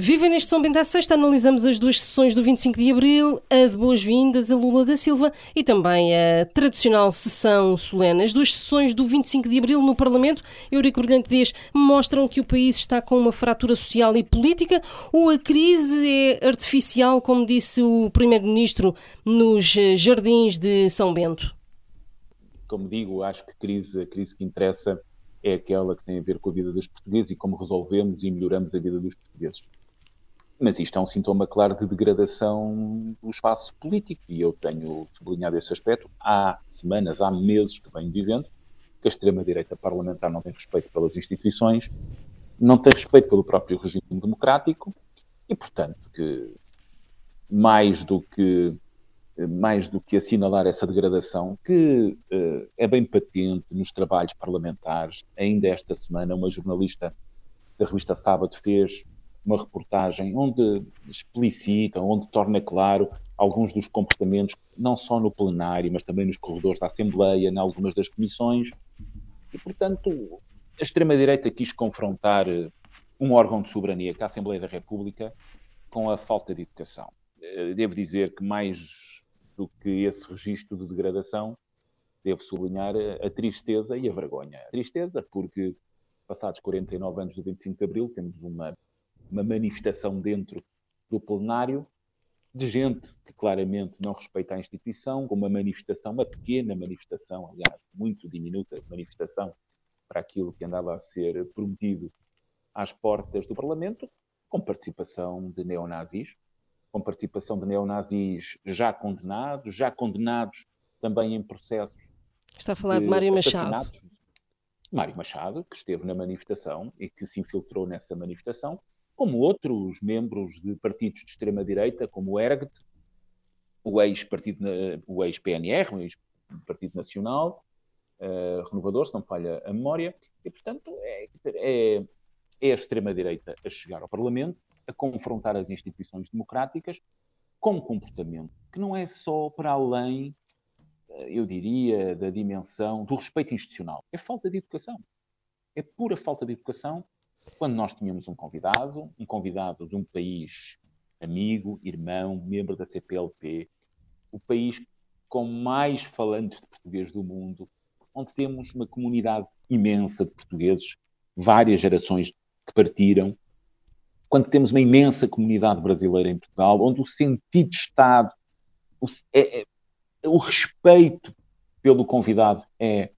Viva neste São Bento à Sexta, analisamos as duas sessões do 25 de Abril, a de boas-vindas a Lula da Silva e também a tradicional sessão solene. As duas sessões do 25 de Abril no Parlamento, Eurico Brilhante Dias, mostram que o país está com uma fratura social e política ou a crise é artificial, como disse o Primeiro-Ministro nos jardins de São Bento? Como digo, acho que crise, a crise que interessa é aquela que tem a ver com a vida dos portugueses e como resolvemos e melhoramos a vida dos portugueses. Mas isto é um sintoma claro de degradação do espaço político e eu tenho sublinhado esse aspecto há semanas, há meses que venho dizendo que a extrema-direita parlamentar não tem respeito pelas instituições, não tem respeito pelo próprio regime democrático e, portanto, que mais do que mais do que assinalar essa degradação, que uh, é bem patente nos trabalhos parlamentares. Ainda esta semana, uma jornalista da revista Sábado fez uma reportagem onde explicita, onde torna claro alguns dos comportamentos, não só no plenário, mas também nos corredores da Assembleia, em algumas das comissões. E, portanto, a extrema-direita quis confrontar eh, um órgão de soberania, que é a Assembleia da República, com a falta de educação. Eh, devo dizer que mais do que esse registro de degradação, devo sublinhar a, tristeza e a vergonha. A tristeza porque, passados 49 anos do 25 de Abril, temos uma uma manifestação dentro do plenário de gente que claramente não respeita a instituição, com uma manifestação, uma pequena manifestação, aliás, muito diminuta manifestação para aquilo que andava a ser prometido às portas do Parlamento, com participação de neonazis, com participação de neonazis já condenados, já condenados também em processos. Está a falar de, de Mário Machado. Mário Machado, que esteve na manifestação e que se infiltrou nessa manifestação, como outros membros de partidos de extrema-direita, como o ERGT, o ex-partido, o ex-PNR, o ex-Partido Nacional, uh, Renovador, se não falha a memória, e, portanto, é, é, é a extrema-direita a chegar ao Parlamento, a confrontar as instituições democráticas com um comportamento que não é só para além, eh, eu diria, da dimensão do respeito institucional. É falta de educação. É pura falta de educação quando nós tínhamos um convidado, um convidado de um país amigo, irmão, membro da CPLP, o país com mais falantes de português do mundo, onde temos uma comunidade imensa de portugueses, várias gerações que partiram, quando temos uma imensa comunidade brasileira em Portugal, onde o sentido de Estado, o, é, é, o respeito pelo convidado é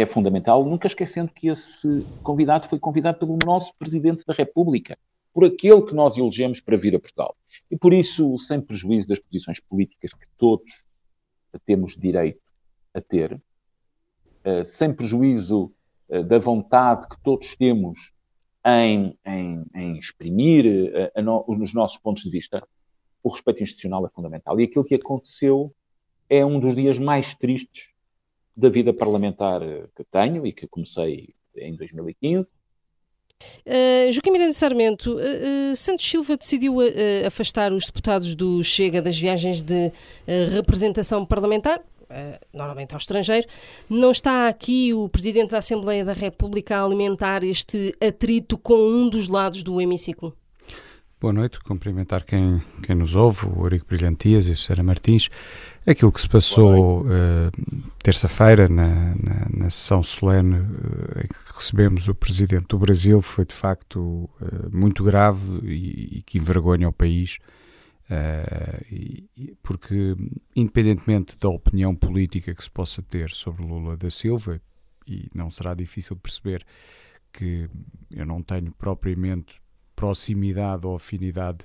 é fundamental, nunca esquecendo que esse convidado foi convidado pelo nosso Presidente da República, por aquele que nós elegemos para vir a Portugal. E por isso, sem prejuízo das posições políticas que todos temos direito a ter, eh, sem prejuízo eh, da vontade que todos temos em, em, em exprimir eh, a, a no, os nossos pontos de vista, o respeito institucional é fundamental. E aquilo que aconteceu é um dos dias mais tristes da vida parlamentar que tenho e que comecei em 2015. Uh, Joaquim Miranda Sarmento, uh, uh, Santos Silva decidiu afastar os deputados do Chega das viagens de representação parlamentar, normalmente ao estrangeiro. Não está aqui o Presidente da Assembleia da República a alimentar este atrito com um dos lados do hemiciclo? Boa noite, cumprimentar quem, quem nos ouve, o Eurico Brilhantias e a Sara Martins. Aquilo que se passou uh, terça-feira na, na, na, sessão solene uh, em que recebemos o Presidente do Brasil foi de facto uh, muito grave e, e, que envergonha o país, e, porque independentemente da opinião política que se possa ter sobre Lula da Silva, e não será difícil perceber que eu não tenho propriamente proximidade ou afinidade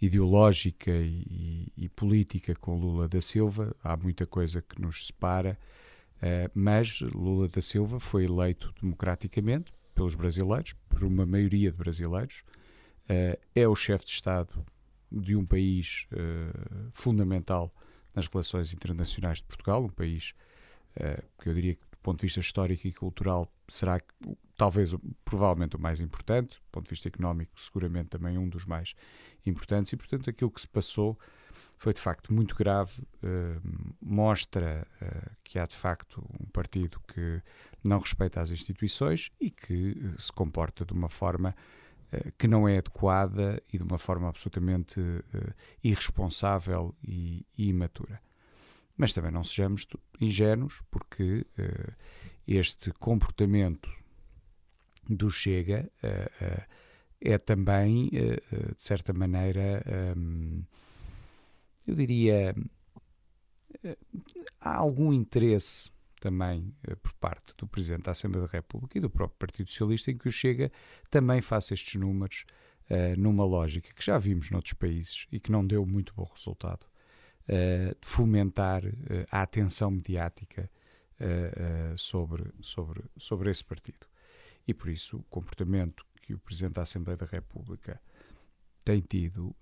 ideológica e, e, política com Lula da Silva, há muita coisa que nos separa, uh, mas Lula da Silva foi eleito democraticamente pelos brasileiros, por uma maioria de brasileiros, uh, é o chefe de Estado de um país uh, fundamental nas relações internacionais de Portugal, um país que eu diria que do ponto de vista histórico e cultural será talvez provavelmente o mais importante, do ponto de vista económico seguramente também um dos mais importantes e portanto aquilo que se passou foi de facto muito grave, uh, mostra uh, que há de facto um partido que não respeita as instituições e que uh, se comporta de uma forma que não é adequada e de uma forma absolutamente irresponsável e, e imatura. Mas também não sejamos ingênuos, porque este comportamento do Chega uh, uh, é também, de certa maneira, um, eu diria, há algum interesse também por parte do Presidente da Assembleia da República e do próprio Partido Socialista em que o Chega também faça estes números numa lógica que já vimos noutros países e que não deu muito bom resultado de fomentar a atenção mediática sobre, sobre, sobre esse partido. E por isso o comportamento que o Presidente da Assembleia da República tem tido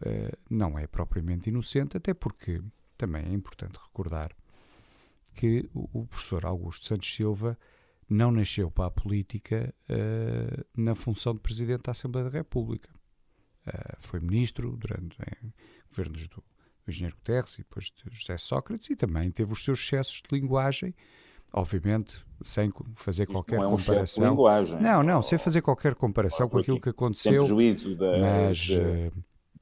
não é propriamente inocente, até porque também é importante recordar que o, o professor Augusto Santos Silva não nasceu para a política uh, na função de Presidente da Assembleia da República. Uh, foi ministro durante em governos do, o engenheiro Guterres e depois de José Sócrates, e também teve os seus excessos de linguagem, obviamente sem fazer Isto qualquer não é um comparação. De linguagem. Não, não, sem fazer qualquer comparação com aquilo que aconteceu. Sem prejuízo da, mas, de, de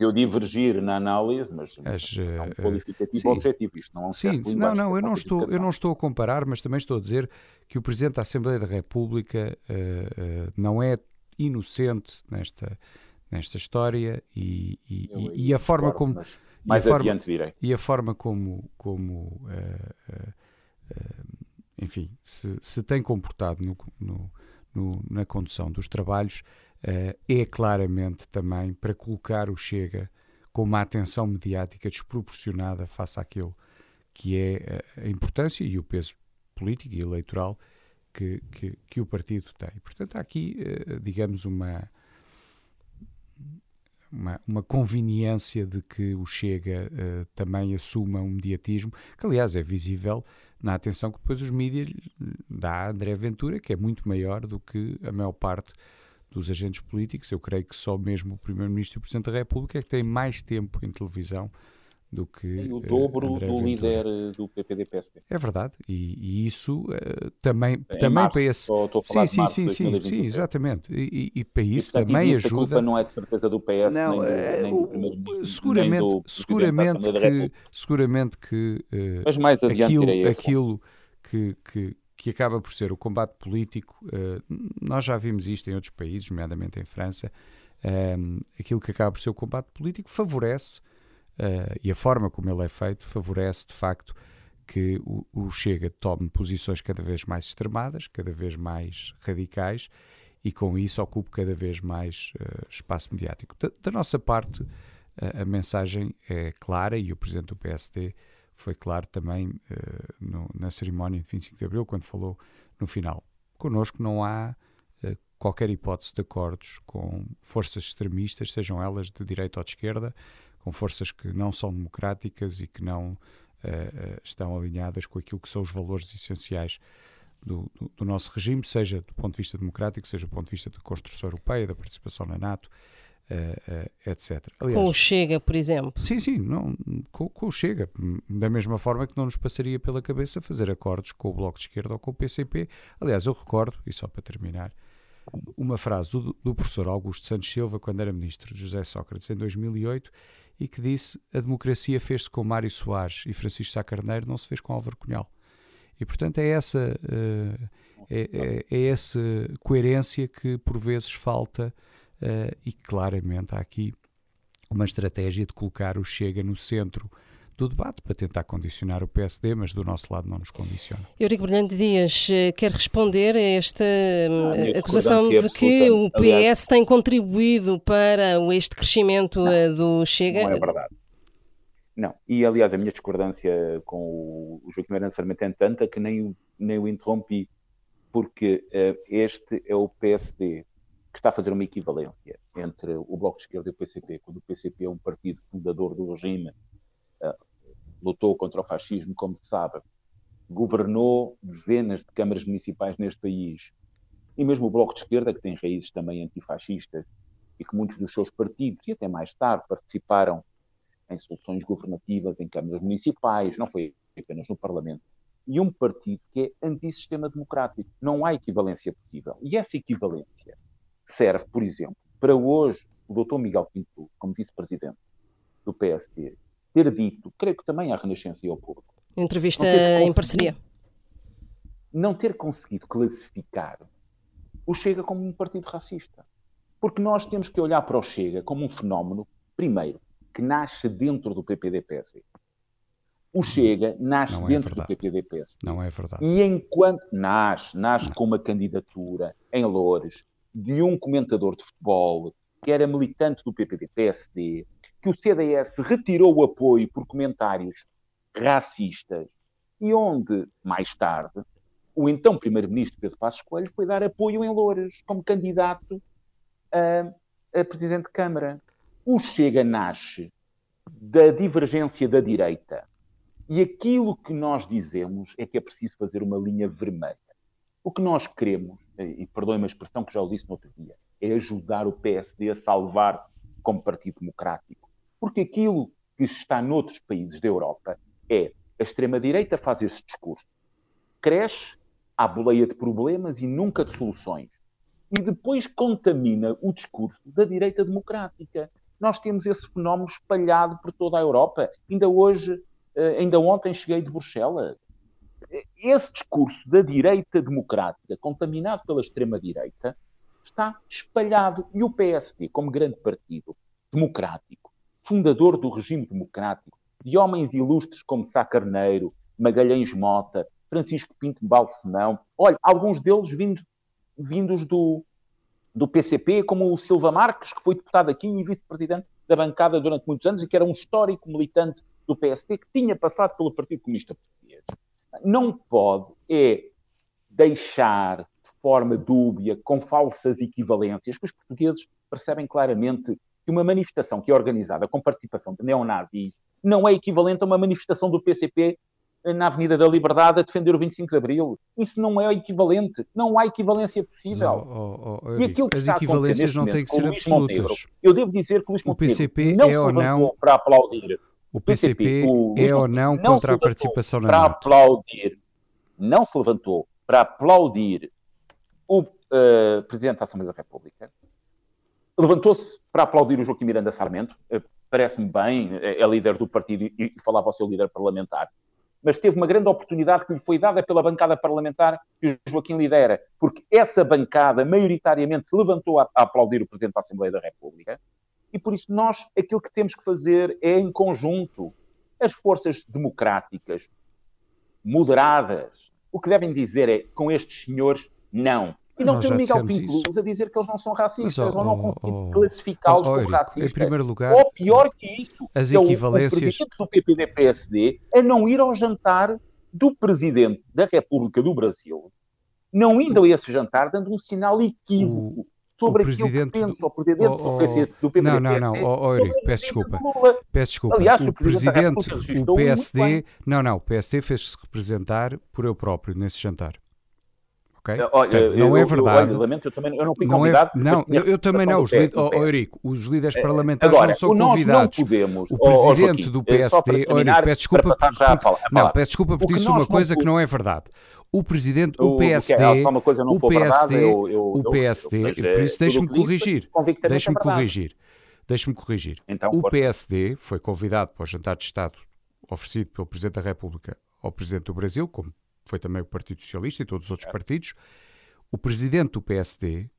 eu divergir na análise, mas, mas é um qualificativo sim, objetivo. Isto não é um sim, de não, não, eu não estou, eu não estou a comparar, mas também estou a dizer que o Presidente da Assembleia da República uh, uh, não é inocente nesta nesta história e, e, e, e a forma como mas mais e adiante forma, direi. E a forma como, como uh, enfim, se, se, tem comportado no, no, no, na condução dos trabalhos é claramente também para colocar o Chega com uma atenção mediática desproporcionada face àquilo que é a importância e o peso político e eleitoral que, que, que o partido tem. Portanto, há aqui, digamos, uma uma, uma conveniência de que o Chega uh, também assuma um mediatismo, que aliás é visível na atenção que depois os mídias dá a André Ventura, que é muito maior do que a maior parte dos agentes políticos. Eu creio que só mesmo o Primeiro-Ministro e o Presidente da República é que têm mais tempo em televisão do que e o dobro uh, do líder do PPD-PSD. É verdade, e, e isso uh, também, em também março, para esse... Estou, a falar sim, de sim, sim, sim, exatamente, e, e, para isso e, portanto, também ajuda... A culpa não é de certeza do PS, não, nem do, é, nem do seguramente, seguramente que, seguramente que uh, Mas mais adiante aquilo, aquilo que, que, que acaba por ser o combate político, nós já vimos isto em outros países, nomeadamente em França, aquilo que acaba por ser o combate político favorece uh, e a forma como ele é feito favorece de facto que o, o, Chega tome posições cada vez mais extremadas, cada vez mais radicais e com isso ocupe cada vez mais uh, espaço mediático. Da, da nossa parte, uh, a mensagem é clara e o Presidente do PSD foi claro também no, na cerimónia de 25 de Abril, quando falou no final. Conosco não há qualquer hipótese de acordos com forças extremistas, sejam elas de direita ou de esquerda, com forças que não são democráticas e que não uh, estão alinhadas com aquilo que são os valores essenciais do, do, do, nosso regime, seja do ponto de vista democrático, seja do ponto de vista da construção europeia, da participação na NATO, uh, uh, etc. Aliás, com o Chega, por exemplo. Sim, sim, não, com, com, o Chega. Da mesma forma que não nos passaria pela cabeça fazer acordos com o Bloco de Esquerda ou com o PCP. Aliás, eu recordo, e só para terminar, uma frase do, do professor Augusto Santos Silva, quando era ministro de José Sócrates, em 2008, e que disse a democracia fez-se com Mário Soares e Francisco Sá Carneiro, não se fez com Álvaro Cunhal. E, portanto, é essa, uh, é, é, é, essa coerência que, por vezes, falta uh, e claramente há aqui uma estratégia de colocar o Chega no centro do debate para tentar condicionar o PSD, mas do nosso lado não nos condiciona. Eurico Brilhante Dias eh, quer responder a esta ah, acusação de que o PS aliás, tem contribuído para este crescimento não, eh, do Chega? Não é verdade. Não, e aliás a minha discordância com o Joaquim Arança é tanta que nem o, nem o interrompi, porque uh, este é o PSD que está a fazer uma equivalência entre o Bloco de Esquerda e o PCP, quando o PCP é um partido fundador do regime lutou contra o fascismo, como se sabe, governou dezenas de câmaras municipais neste país. E mesmo o Bloco de Esquerda, que tem raízes também antifascistas, e que muitos dos seus partidos, e até mais tarde, participaram em soluções governativas, em câmaras municipais, não foi apenas no Parlamento. E um partido que é antissistema democrático. Não há equivalência possível. E essa equivalência serve, por exemplo, para hoje o doutor Miguel Pinto, como vice-presidente do PSD, ter dito, creio que também à Renascença e ao público. Entrevista em parceria. Não ter conseguido classificar o Chega como um partido racista. Porque nós temos que olhar para o Chega como um fenómeno, primeiro, que nasce dentro do PPD-PSD. O Chega nasce Não é dentro do verdade. PPD-PSD. Não é verdade. E enquanto nasce, nasce com uma candidatura em Loures de um comentador de futebol que era militante do PPD-PSD, que o CDS retirou o apoio por comentários racistas e onde, mais tarde, o então primeiro-ministro Pedro Passos Coelho foi dar apoio em Loures como candidato a, a presidente de Câmara. O Chega nasce da divergência da direita. E aquilo que nós dizemos é que é preciso fazer uma linha vermelha. O que nós queremos, e perdoem-me a expressão que já o disse no outro dia, é ajudar o PSD a salvar-se como Partido Democrático. Porque aquilo que está noutros países da Europa é a extrema-direita faz esse discurso. Cresce à boleia de problemas e nunca de soluções. E depois contamina o discurso da direita democrática. Nós temos esse fenómeno espalhado por toda a Europa. Ainda hoje, eh, ainda ontem cheguei de Bruxelas. Esse discurso da direita democrática, contaminado pela extrema-direita, está espalhado. E o PSD, como grande partido democrático, fundador do regime democrático, de homens ilustres como Sá Carneiro, Magalhães Mota, Francisco Pinto Balsemão, olha, alguns deles vindo, vindos do, do PCP, como o Silva Marques, que foi deputado aqui e vice-presidente da bancada durante muitos anos e que era um histórico militante do PSD que tinha passado pelo Partido Comunista Português. Não pode é deixar de forma dúbia, com falsas equivalências, que os portugueses percebem claramente que uma manifestação que é organizada com participação de neonazis não é equivalente a uma manifestação do PCP na Avenida da Liberdade a defender o 25 de Abril. Isso não é equivalente. Não há equivalência possível. Oh, oh, oh, E aquilo que as está equivalências não têm que ser absolutas. eu devo dizer que o Luís O PCP não é se ou não- para aplaudir. O PCP o é ou não se contra a participação na para aplaudir, não se levantou para aplaudir o eh, Presidente da Assembleia da República, levantou-se para aplaudir o Joaquim Miranda Sarmento, eh, parece-me bem, é, é líder do partido e, e falava ao seu líder parlamentar, mas teve uma grande oportunidade que lhe foi dada pela bancada parlamentar que o Joaquim lidera, porque essa bancada maioritariamente se levantou a, a aplaudir o Presidente da Assembleia da República, e por isso nós aquilo que temos que fazer é em conjunto as forças democráticas, moderadas, o que devem dizer é com estes senhores, não. E não Nós ter o Miguel Pinto a dizer que eles não são racistas, Mas, oh, ou não conseguir oh, classificá-los oh, como racistas. Em primeiro lugar, Ou pior que isso, as é o- equivalências- o presidente do PPD-PSD a não ir ao jantar do presidente da República do Brasil, não indo a esse jantar, dando um sinal equívoco sobre o aquilo que presidente pensa o presidente Oh, do oh, PC do PPD. não, não, não, oh, oh, Eurico, o peço desculpa. Peço desculpa. Aliás, o o Presidente presidente, o PSD, não, não, o PSD fez-se representar por eu próprio nesse jantar. Ok? Olha, Portanto, eu- não é eu- verdade. olha, lamento, eu, também, eu não fui Não, é, convidado. não mas tinha eu, eu também não. Os líderes, do oh, oh, Eurico, os líderes parlamentares Agora, não são convidados. não podemos. O oh, oh, presidente Joaquim, do eh, PSD, Eurico, peço desculpa, porque- fala- a não, peço desculpa porque disse uma não coisa que não é verdade. O presidente, O- é- PSD, coisa não o verdade, PSD, eu- eu- o eu- PSD, por eh, isso deixe-me corrigir, deixe-me é corrigir, deixe-me corrigir. Então, o. PSD foi convidado para o jantar de Estado oferecido pelo Presidente da República ao Presidente do Brasil, como foi também o Partido Socialista e todos os outros partidos. O Presidente do PSD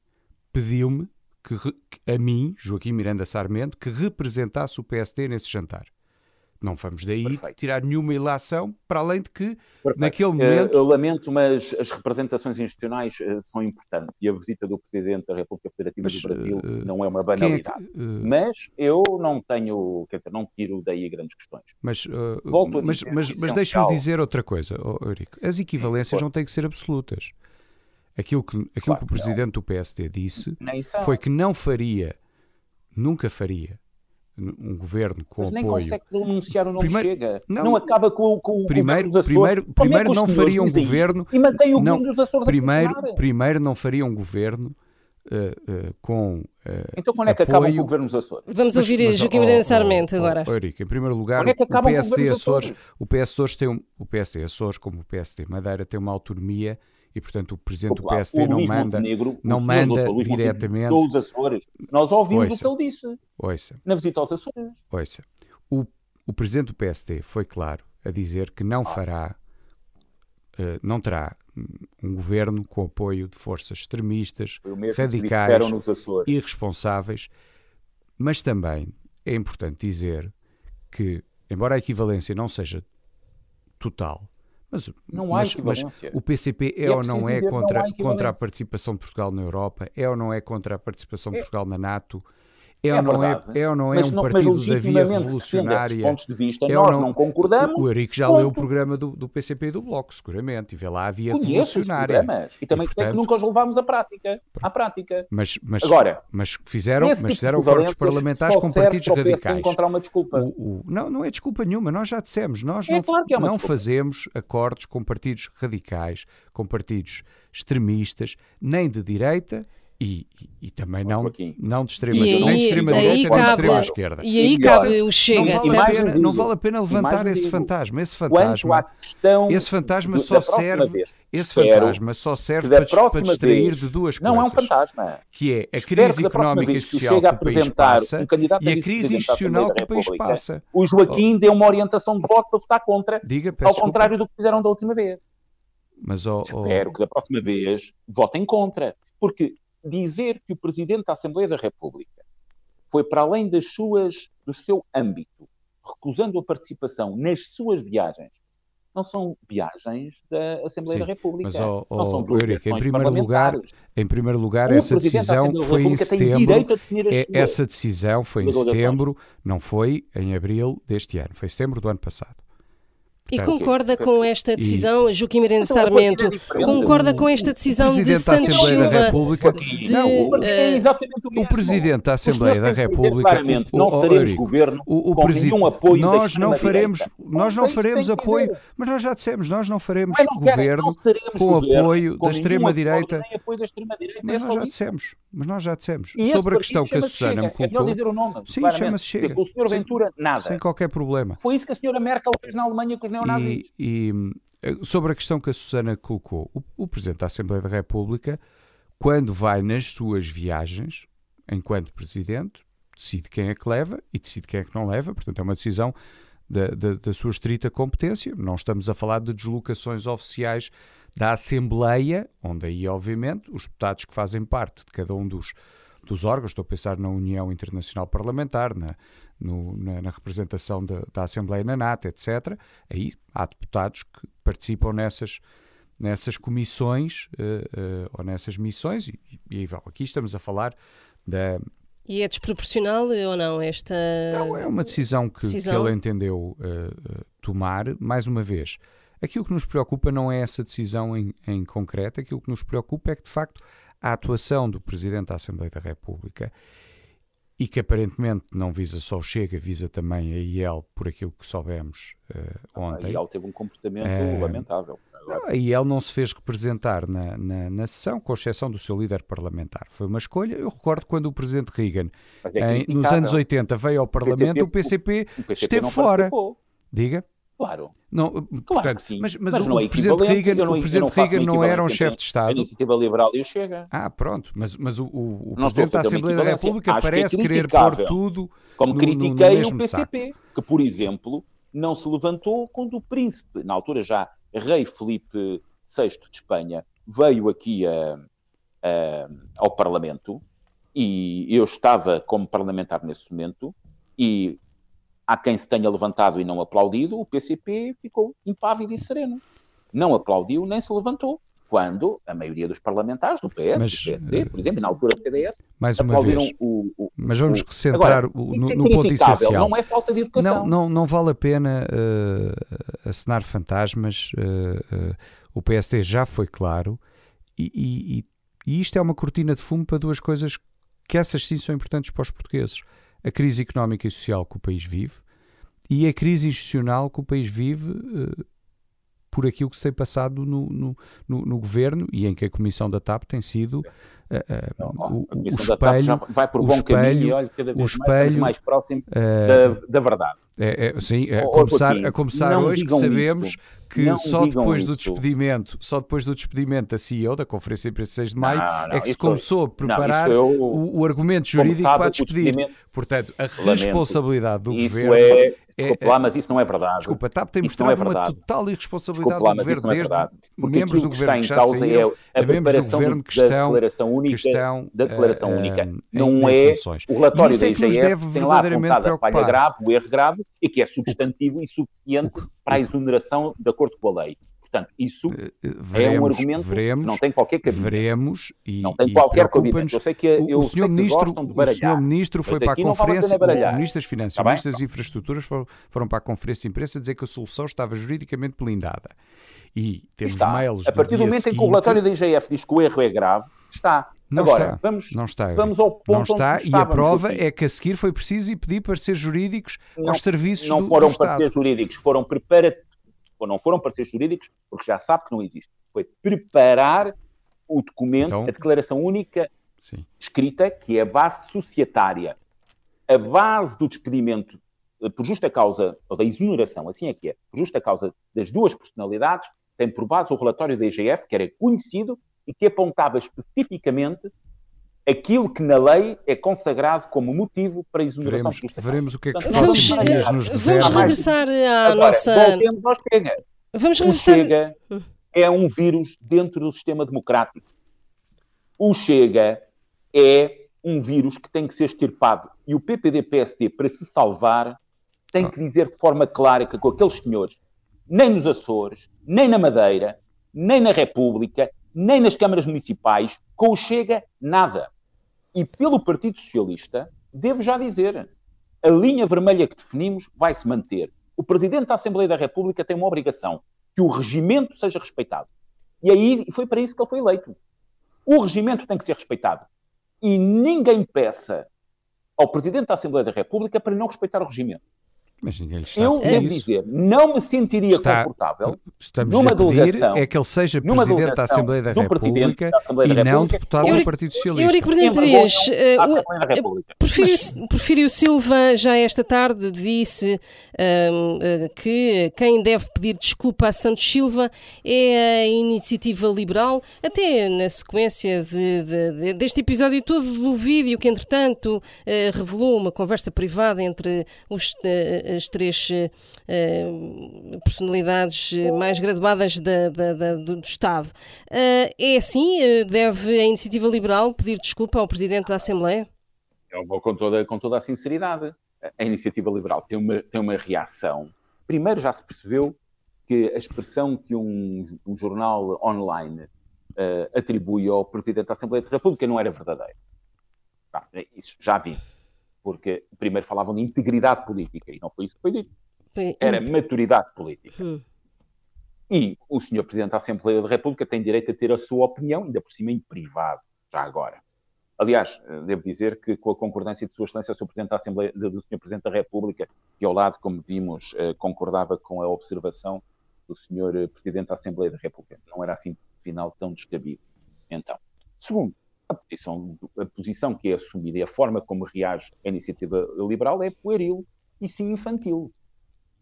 pediu-me que, a mim, Joaquim Miranda Sarmento, que representasse o PSD nesse jantar. Não vamos daí Perfeito. tirar nenhuma ilação, para além de que, Perfeito. naquele Eh, momento, Eu lamento, mas as representações institucionais eh, são importantes e a visita do Presidente da República Federativa Mas, do Brasil eh, não é uma quem é que, banalidade. eh, Mas eu não tenho, quer dizer, não tiro daí grandes questões. Mas, uh, Volto mas, mas, mas essencial- deixa-me dizer outra coisa, oh, Eurico. As equivalências não têm que ser absolutas. Aquilo que, aquilo Claro que o que não. presidente do PSD disse foi que não faria, nunca faria, um governo com Mas nem apoio. consegue denunciar o nome Primeiro- Chega. não. Não, acaba com, o- com o Primeiro- governo primeiro- Como é que primeiro não faria um governo- E mantém o não, governo dos Açores Primeiro, primeiro não faria um governo uh, uh, com. uh, Então quando é que acabam com apoio- o governo dos Açores? Vamos Mas- ouvir mas, Joaquim oh, oh, Sarmento oh, agora. oh, Eurico, em primeiro lugar, é que o acaba o PSD Açores, Açores? o PSD Açores tem um, o PSD Açores, como o PSD Madeira, tem uma autonomia e portanto o presidente do PSD não manda, Montenegro, não manda diretamente. Os Açores. Nós ouvimos ouça, o que ele disse ouça, na visita aos Açores. Ouça. O, o presidente do PSD foi claro a dizer que não fará, uh, não terá um governo com apoio de forças extremistas, radicais, irresponsáveis, mas também é importante dizer que, embora a equivalência não seja total, mas, não há mas, mas o PCP é, é ou não é contra, não contra a participação de Portugal na Europa? É ou não é contra a participação de é. Portugal na NATO? É, é, ou não é, é ou não é mas, um partido da via revolucionária? pontos de vista, é nós não, não, concordamos. O Eurico já ponto. leu o programa do, do PCP e do Bloco, seguramente, e vê lá a via Conheço revolucionária. E também e, portanto, que nunca os levámos à prática. À prática. Mas, mas, Agora, mas fizeram, mas tipo fizeram acordos parlamentares com partidos radicais. encontrar uma desculpa. O, o, não, não é desculpa nenhuma, nós já dissemos, nós é não, claro é não fazemos acordos com partidos radicais, com partidos extremistas, nem de direita e, e, e, também não, não de extrema, aí, nem de extrema direita nem de extrema esquerda. E aí cabe o Chega, não vale, pena, não vale a pena levantar esse fantasma. Esse fantasma, esse fantasma só serve, esse fantasma só serve para, para distrair vez, de duas coisas. Não é um fantasma. Que é a crise económica e social que, que o país passa um e a crise institucional que o país passa. O Joaquim oh. deu uma orientação de voto para votar contra, Diga, ao contrário do que fizeram da última vez. Mas, oh, oh... Espero que da próxima vez votem contra. Porque dizer que o Presidente da Assembleia da República foi para além das suas, do seu âmbito, recusando a participação nas suas viagens, não são viagens da Assembleia Sim, da República. Mas, oh, oh, não são Eurico, em primeiro lugar, em primeiro lugar, essa decisão foi em setembro. É, essa decisão foi em setembro, não foi em abril deste ano, foi em setembro do ano passado. E concorda com esta decisão, Joaquim Miranda então, Sarmento, concorda com esta decisão de Santos Silva da República, de, não, o, é exatamente o, mesmo. o Presidente da Assembleia da República, claramente, não seremos governo o, o com nenhum apoio nós não faremos, nós não faremos apoio, mas nós já dissemos, nós não faremos não governo com apoio da extrema direita. Mas nós já dissemos, mas nós já dissemos sobre a questão que a Susana me é colocou. Sim, chama-se Chega. Com o Sr. Ventura nada. Sem qualquer problema. Foi isso que a Sra. Merkel fez na Alemanha com e, e, eh, sobre a questão que a Susana colocou, o, o Presidente da Assembleia da República, quando vai nas suas viagens, enquanto Presidente, decide quem é que leva e decide quem é que não leva, portanto é uma decisão da, da, da, sua estrita competência. Não estamos a falar de deslocações oficiais da Assembleia, onde aí, obviamente, os deputados que fazem parte de cada um dos, dos órgãos, estou a pensar na União Internacional Parlamentar, na, no, na, na, representação de, da Assembleia na NATO, etc. Aí há deputados que participam nessas, nessas comissões uh, uh, ou nessas missões, e, e aqui estamos a falar da. E é desproporcional ou não esta. Não, é uma decisão que, decisão? que ele entendeu uh, tomar, mais uma vez. Aquilo que nos preocupa não é essa decisão em, em concreto, aquilo que nos preocupa é que, de facto, a atuação do Presidente da Assembleia da República e que aparentemente não visa só o Chega, visa também a IEL, por aquilo que soubemos uh, ontem. A IEL teve um comportamento uh, lamentável. Não, a IEL não se fez representar na, na, na, sessão, com exceção do seu líder parlamentar. Foi uma escolha. Eu recordo quando o presidente Reagan, é em, nos anos 80, veio ao Parlamento, o PCP, o PCP esteve fora. Participou. Diga. Claro. Não, claro portanto, sim. Mas, mas, mas o, é Presidente Reagan, não, o Presidente Reagan não era um chefe de Estado. A iniciativa liberal e o Chega. Ah, pronto. Mas, mas o, o, o Presidente da Assembleia da República Acho parece que é querer pôr tudo. Como no, critiquei no, o PCP, saco. que, por exemplo, não se levantou quando o príncipe, na altura já rei Felipe VI de Espanha, veio aqui a, a, ao Parlamento e eu estava como parlamentar nesse momento e há quem se tenha levantado e não aplaudido, o PCP ficou impávido e sereno. Não aplaudiu nem se levantou. Quando a maioria dos parlamentares do PS, mas, do PSD, por exemplo, na altura do PDS, mais uma vez. O, o, mas vamos o, recentrar agora, no, é no ponto essencial. Não é falta de educação. Não, não, não vale a pena uh, assinar fantasmas. Uh, uh, o PSD já foi claro e, e, e isto é uma cortina de fumo para duas coisas que essas sim são importantes para os portugueses a crise económica e social que o país vive e a crise institucional que o país vive uh, por aquilo que se tem passado no, no, no, no, governo e em que a comissão da TAP tem sido uh, o, o espelho, vai por bom espelho, caminho e olha, cada vez espelho, mais mais próximos da, da verdade. É, é, sim, a começar, a começar hoje que sabemos isso. que só depois isso. do despedimento, só depois do despedimento da CEO da Conferência de Imprensa 6 de Maio, não, é que se começou a preparar o, o, argumento jurídico para despedir. Portanto, a responsabilidade do governo é Desculpa é, lá, mas isso não é verdade. Desculpa, a TAP tem mostrado é uma total irresponsabilidade lá, do governo é desde membros do governo que, que já saíram, é a preparação do governo que estão, da declaração única, que estão, da declaração uh, única. não é o relatório da IGF que tem lá apontado a falha grave, o erro grave, e que é substantivo e suficiente para a exoneração de acordo com a lei. Portanto, isso veremos, eh, é um argumento veremos, que não tem qualquer cabimento. Veremos e, não tem qualquer cabimento. Eu sei que, eu o, senhor ministro, o senhor ministro foi para a conferência, o ministro das Finanças, tá o ministro das Infraestruturas foram, foram, para a conferência de imprensa dizer que a solução estava juridicamente blindada. E temos está. mails A partir do, momento seguinte, em que o relatório da IGF diz que o erro é grave, está. Não Agora, está. Vamos, não está. Vamos ao ponto não está, e a prova é que a seguir foi preciso e pedir pareceres jurídicos não, aos serviços não do, foram do pareceres jurídicos, foram preparativos ou não foram pareceres jurídicos, porque já sabe que não existe. Foi preparar o documento, então, a declaração única sim. escrita, que é a base societária. A base do despedimento eh, por justa causa, ou da exoneração, assim é que é, por justa causa das duas personalidades, tem por base o relatório da IGF, que era conhecido e que apontava especificamente aquilo que na lei é consagrado como motivo para a exoneração veremos, veremos o que é que os vamos, dias nos Vamos regressar à Agora, nossa... Voltemos ao Chega. Vamos regressar... O Chega é um vírus dentro do sistema democrático. O Chega é um vírus que tem que ser extirpado. E o PPD-PSD, para se salvar, tem que dizer de forma clara que com aqueles senhores, nem nos Açores, nem na Madeira, nem na República, nem nas câmaras municipais, com o Chega, nada e pelo Partido Socialista, devo já dizer, a linha vermelha que definimos vai se manter. O Presidente da Assembleia da República tem uma obrigação, que o regimento seja respeitado. E aí foi para isso que ele foi eleito. O regimento tem que ser respeitado. E ninguém peça ao Presidente da Assembleia da República para não respeitar o regimento. Mas ninguém está Eu devo dizer, não me sentiria está, confortável numa a delegação. É que ele seja Presidente da Assembleia da República da Assembleia e não deputado do Partido Socialista. Eurico Bernardo Dias, uh, Porfírio Silva, já esta tarde, disse uh, uh, que quem deve pedir desculpa a Santos Silva é a iniciativa liberal, até na sequência de, de, de, deste episódio todo do vídeo que, entretanto, revelou uma conversa privada entre os as três uh, personalidades mais graduadas da, da, da, do, do, Estado. É assim? Deve a Iniciativa Liberal pedir desculpa ao Presidente da Assembleia? Eu vou com toda, com toda a sinceridade. A Iniciativa Liberal tem uma, tem uma reação. Primeiro já se percebeu que a expressão que um, um jornal online uh, atribui ao Presidente da Assembleia da República não era verdadeira. isso já vi porque primeiro falavam de integridade política e não foi isso que foi dito. Era maturidade política. Hum. E o senhor Presidente da Assembleia da República tem direito a ter a sua opinião, ainda por cima em privado, já agora. Aliás, devo dizer que com a concordância de Sua Excelência, o Sr. Presidente da Assembleia, do Sr. Presidente da República, que ao lado, como vimos, eh, concordava com a observação do Sr. Presidente da Assembleia da República. Não era assim, afinal, tão descabido. Então, segundo, a posição, a posição que é assumida e a forma como reage a iniciativa liberal é pueril e sim infantil.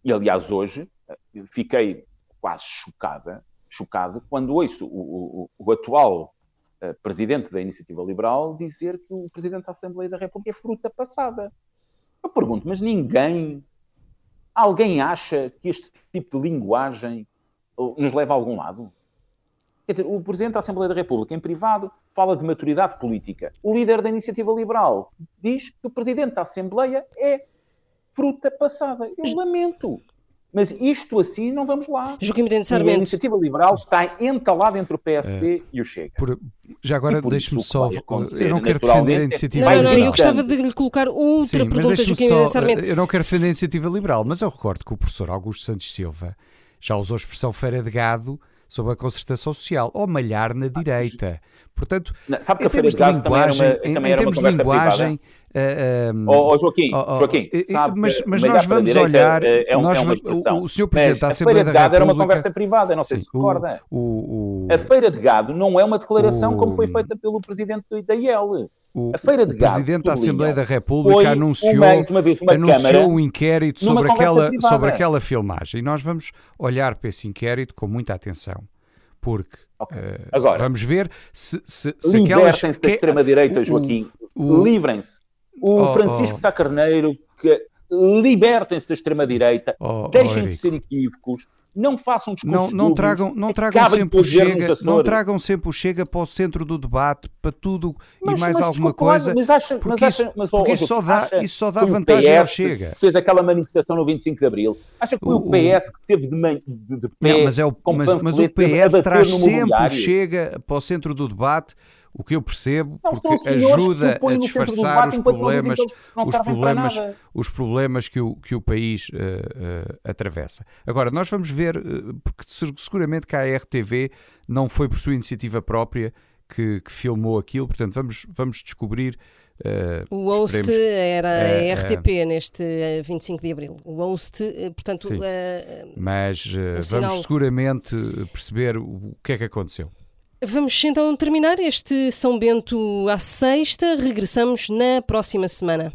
E, aliás, hoje eh, fiquei quase chocada, chocado quando ouço o, o, o atual uh, presidente da iniciativa liberal dizer que o presidente da Assembleia da República é fruta passada. Eu pergunto, mas ninguém, alguém acha que este tipo de linguagem nos leva a algum lado? Quer dizer, o Presidente da Assembleia da República, em privado, fala de maturidade política. O líder da Iniciativa Liberal diz que o Presidente da Assembleia é fruta passada. Eu lamento. Mas isto assim não vamos lá. Joaquim e a Iniciativa Liberal está entalada entre o PSD é, e o Chega. Por, já agora deixe-me só. Eu não quero defender a Iniciativa não, Liberal. Não, não, eu gostava de lhe colocar outra Sim, pergunta, Joaquim só, Sarmento. Eu não quero defender a Iniciativa Liberal, mas eu recordo que o professor Augusto Santos Silva já usou a expressão feira de gado sobre a concertação social, ou malhar na direita, Portanto, não, sabe que a Feira de linguagem, também era uma, também em, termos de linguagem, Uh, oh, oh, Joaquim, oh, Joaquim sabe mas, mas nós vamos olhar. É, um, nós, é o, o senhor Presidente da Assembleia da República. era uma conversa privada, não sei sim, se recorda. O, a Feira de Gado não é uma declaração como foi feita pelo Presidente da IEL. O, a Feira de o Gado, Presidente da Assembleia da República anunciou, mais uma vez, uma anunciou um inquérito sobre aquela, sobre aquela filmagem. E nós vamos olhar para esse inquérito com muita atenção. Porque okay. uh, Agora, vamos ver se, se, se Libertem-se da extrema-direita, Joaquim. Livrem-se o oh, Francisco oh. Sá Carneiro, que libertem-se da extrema-direita, oh, deixem oh, de ser equívocos, não façam discursos não, não tragam, não tragam sempre o chega, não tragam sempre o chega para o centro do debate, para tudo mas, e mais mas, alguma coisa, mas acha, porque, mas acha, mas, porque isso, só dá, isso só dá vantagem ao chega. Fez aquela manifestação no 25 de Abril. Acha que foi o, o PS que teve de, de, de pé, não, mas, é o, mas, mas o PS traz sempre o chega para o centro do debate o que eu percebo, não, porque ajuda a disfarçar os problemas, os problemas, os problemas que o, que o país uh, uh, atravessa. Agora, nós vamos ver, uh, porque seguramente que a RTV não foi por sua iniciativa própria que, que filmou aquilo, portanto, vamos, vamos descobrir. o host era a RTP neste 25 de Abril. O host, portanto. Mas vamos seguramente perceber o que é que aconteceu. Vamos então terminar este São Bento à sexta. Regressamos na próxima semana.